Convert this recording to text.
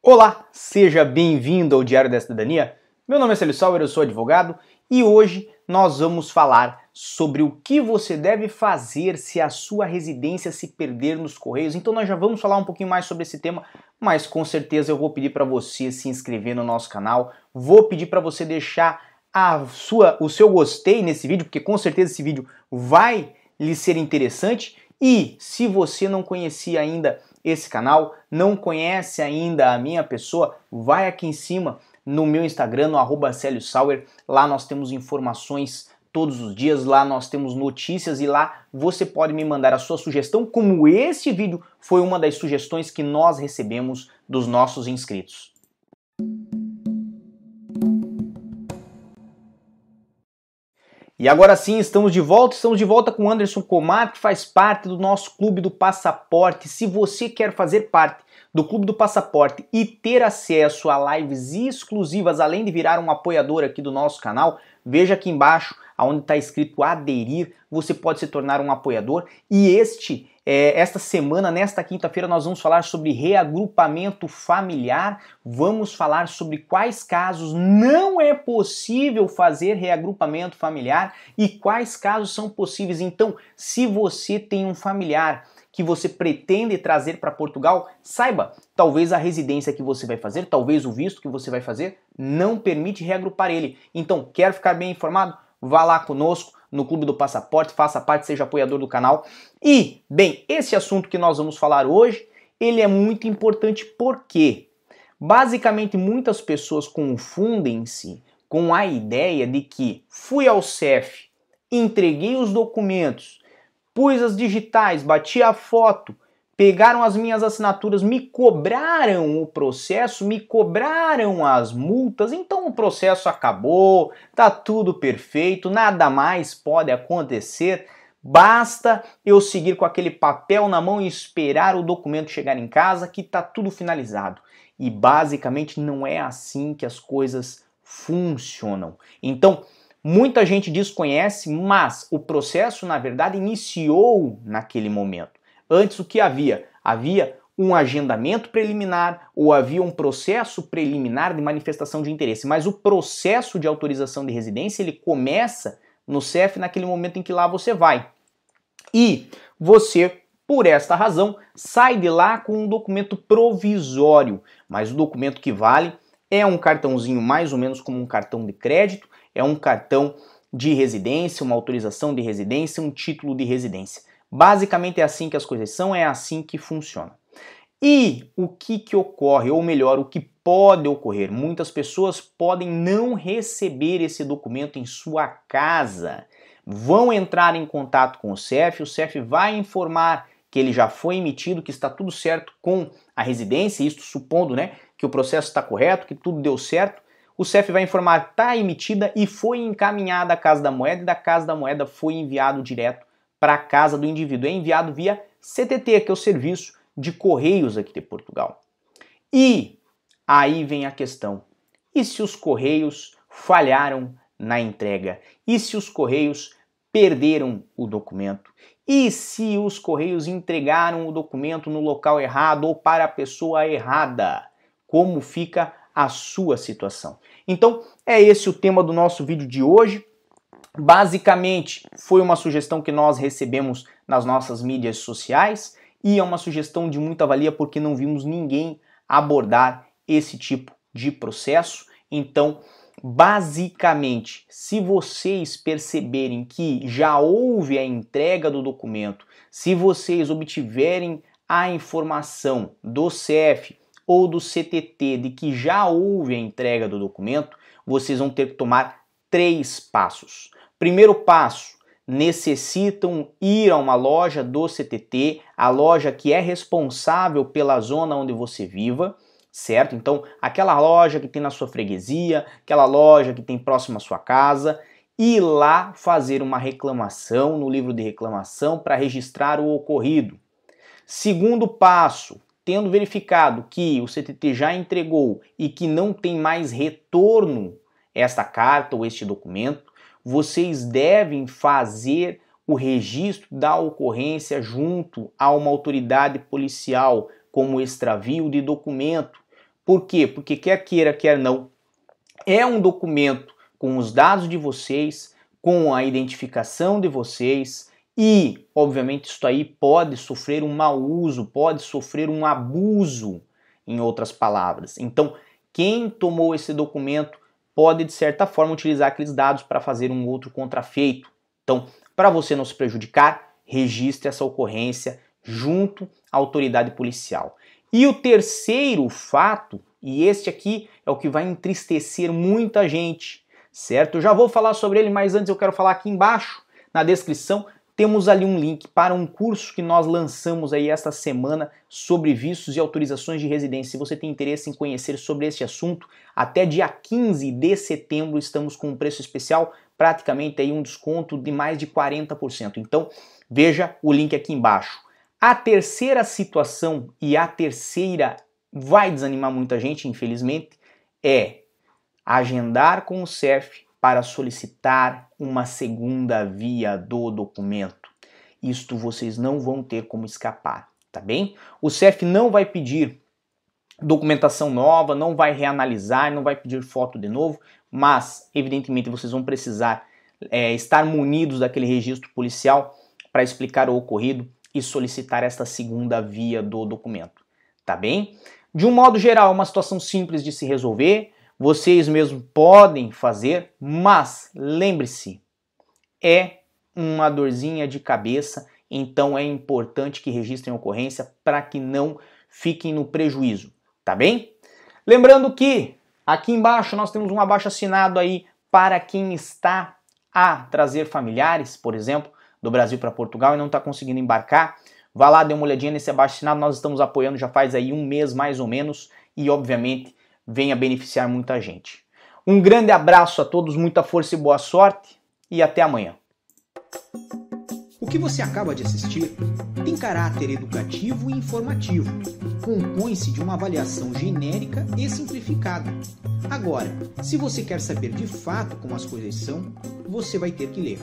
Olá, seja bem-vindo ao Diário da Cidadania. Meu nome é Célio Sauer, eu sou advogado e hoje nós vamos falar sobre o que você deve fazer se a sua residência se perder nos correios. Então nós já vamos falar um pouquinho mais sobre esse tema, mas com certeza eu vou pedir para você se inscrever no nosso canal, vou pedir para você deixar a sua, o seu gostei nesse vídeo, porque com certeza esse vídeo vai lhe ser interessante. E se você não conhecia ainda esse canal, não conhece ainda a minha pessoa, vai aqui em cima no meu Instagram, no arroba Sauer. Lá nós temos informações todos os dias, lá nós temos notícias e lá você pode me mandar a sua sugestão, como esse vídeo foi uma das sugestões que nós recebemos dos nossos inscritos. E agora sim, estamos de volta, estamos de volta com Anderson Comar, que faz parte do nosso Clube do Passaporte. Se você quer fazer parte do Clube do Passaporte e ter acesso a lives exclusivas, além de virar um apoiador aqui do nosso canal, veja aqui embaixo onde está escrito aderir, você pode se tornar um apoiador. E este, é, esta semana, nesta quinta-feira, nós vamos falar sobre reagrupamento familiar. Vamos falar sobre quais casos não é possível fazer reagrupamento familiar e quais casos são possíveis. Então, se você tem um familiar que você pretende trazer para Portugal, saiba, talvez a residência que você vai fazer, talvez o visto que você vai fazer, não permite reagrupar ele. Então, quer ficar bem informado? Vá lá conosco no Clube do Passaporte, faça parte, seja apoiador do canal. E, bem, esse assunto que nós vamos falar hoje, ele é muito importante porque, basicamente, muitas pessoas confundem-se com a ideia de que fui ao CEF, entreguei os documentos, pus as digitais, bati a foto, pegaram as minhas assinaturas, me cobraram o processo, me cobraram as multas, então o processo acabou, tá tudo perfeito, nada mais pode acontecer. Basta eu seguir com aquele papel na mão e esperar o documento chegar em casa que tá tudo finalizado. E basicamente não é assim que as coisas funcionam. Então, muita gente desconhece, mas o processo na verdade iniciou naquele momento. Antes o que havia? Havia um agendamento preliminar ou havia um processo preliminar de manifestação de interesse, mas o processo de autorização de residência ele começa no CEF naquele momento em que lá você vai. E você, por esta razão, sai de lá com um documento provisório, mas o documento que vale é um cartãozinho mais ou menos como um cartão de crédito, é um cartão de residência, uma autorização de residência, um título de residência. Basicamente é assim que as coisas são, é assim que funciona. E o que, que ocorre, ou melhor, o que pode ocorrer? Muitas pessoas podem não receber esse documento em sua casa. Vão entrar em contato com o CEF, o CEF vai informar que ele já foi emitido, que está tudo certo com a residência, isto supondo né, que o processo está correto, que tudo deu certo. O CEF vai informar está emitida e foi encaminhada à Casa da Moeda e da Casa da Moeda foi enviado direto para a casa do indivíduo. É enviado via CTT, que é o Serviço de Correios aqui de Portugal. E aí vem a questão: e se os Correios falharam na entrega? E se os Correios perderam o documento? E se os Correios entregaram o documento no local errado ou para a pessoa errada? Como fica a sua situação? Então, é esse o tema do nosso vídeo de hoje. Basicamente, foi uma sugestão que nós recebemos nas nossas mídias sociais e é uma sugestão de muita valia porque não vimos ninguém abordar esse tipo de processo. Então, basicamente, se vocês perceberem que já houve a entrega do documento, se vocês obtiverem a informação do CEF ou do CTT de que já houve a entrega do documento, vocês vão ter que tomar três passos. Primeiro passo, necessitam ir a uma loja do CTT, a loja que é responsável pela zona onde você viva, certo? Então, aquela loja que tem na sua freguesia, aquela loja que tem próximo à sua casa, ir lá fazer uma reclamação no livro de reclamação para registrar o ocorrido. Segundo passo, tendo verificado que o CTT já entregou e que não tem mais retorno esta carta ou este documento, vocês devem fazer o registro da ocorrência junto a uma autoridade policial, como extravio de documento, Por quê? Porque quer queira, quer não, é um documento com os dados de vocês, com a identificação de vocês e, obviamente, isso aí pode sofrer um mau uso, pode sofrer um abuso, em outras palavras. Então, quem tomou esse documento pode, de certa forma, utilizar aqueles dados para fazer um outro contrafeito. Então, para você não se prejudicar, registre essa ocorrência junto à autoridade policial. E o terceiro fato, e este aqui é o que vai entristecer muita gente, certo? Eu já vou falar sobre ele, mas antes eu quero falar aqui embaixo, na descrição, temos ali um link para um curso que nós lançamos aí esta semana sobre vistos e autorizações de residência. Se você tem interesse em conhecer sobre este assunto, até dia 15 de setembro estamos com um preço especial, praticamente aí um desconto de mais de 40%. Então, veja o link aqui embaixo. A terceira situação e a terceira vai desanimar muita gente, infelizmente, é agendar com o CEF para solicitar uma segunda via do documento. Isto vocês não vão ter como escapar, tá bem? O CEF não vai pedir documentação nova, não vai reanalisar, não vai pedir foto de novo, mas evidentemente vocês vão precisar é, estar munidos daquele registro policial para explicar o ocorrido e solicitar esta segunda via do documento, tá bem? De um modo geral, é uma situação simples de se resolver, vocês mesmos podem fazer, mas lembre-se, é uma dorzinha de cabeça, então é importante que registrem ocorrência para que não fiquem no prejuízo, tá bem? Lembrando que aqui embaixo nós temos um abaixo assinado aí para quem está a trazer familiares, por exemplo, do Brasil para Portugal e não está conseguindo embarcar. Vá lá, dê uma olhadinha nesse abaixo assinado, nós estamos apoiando já faz aí um mês mais ou menos e obviamente venha beneficiar muita gente. Um grande abraço a todos, muita força e boa sorte e até amanhã. O que você acaba de assistir tem caráter educativo e informativo. Compõe-se de uma avaliação genérica e simplificada. Agora, se você quer saber de fato como as coisas são, você vai ter que ler.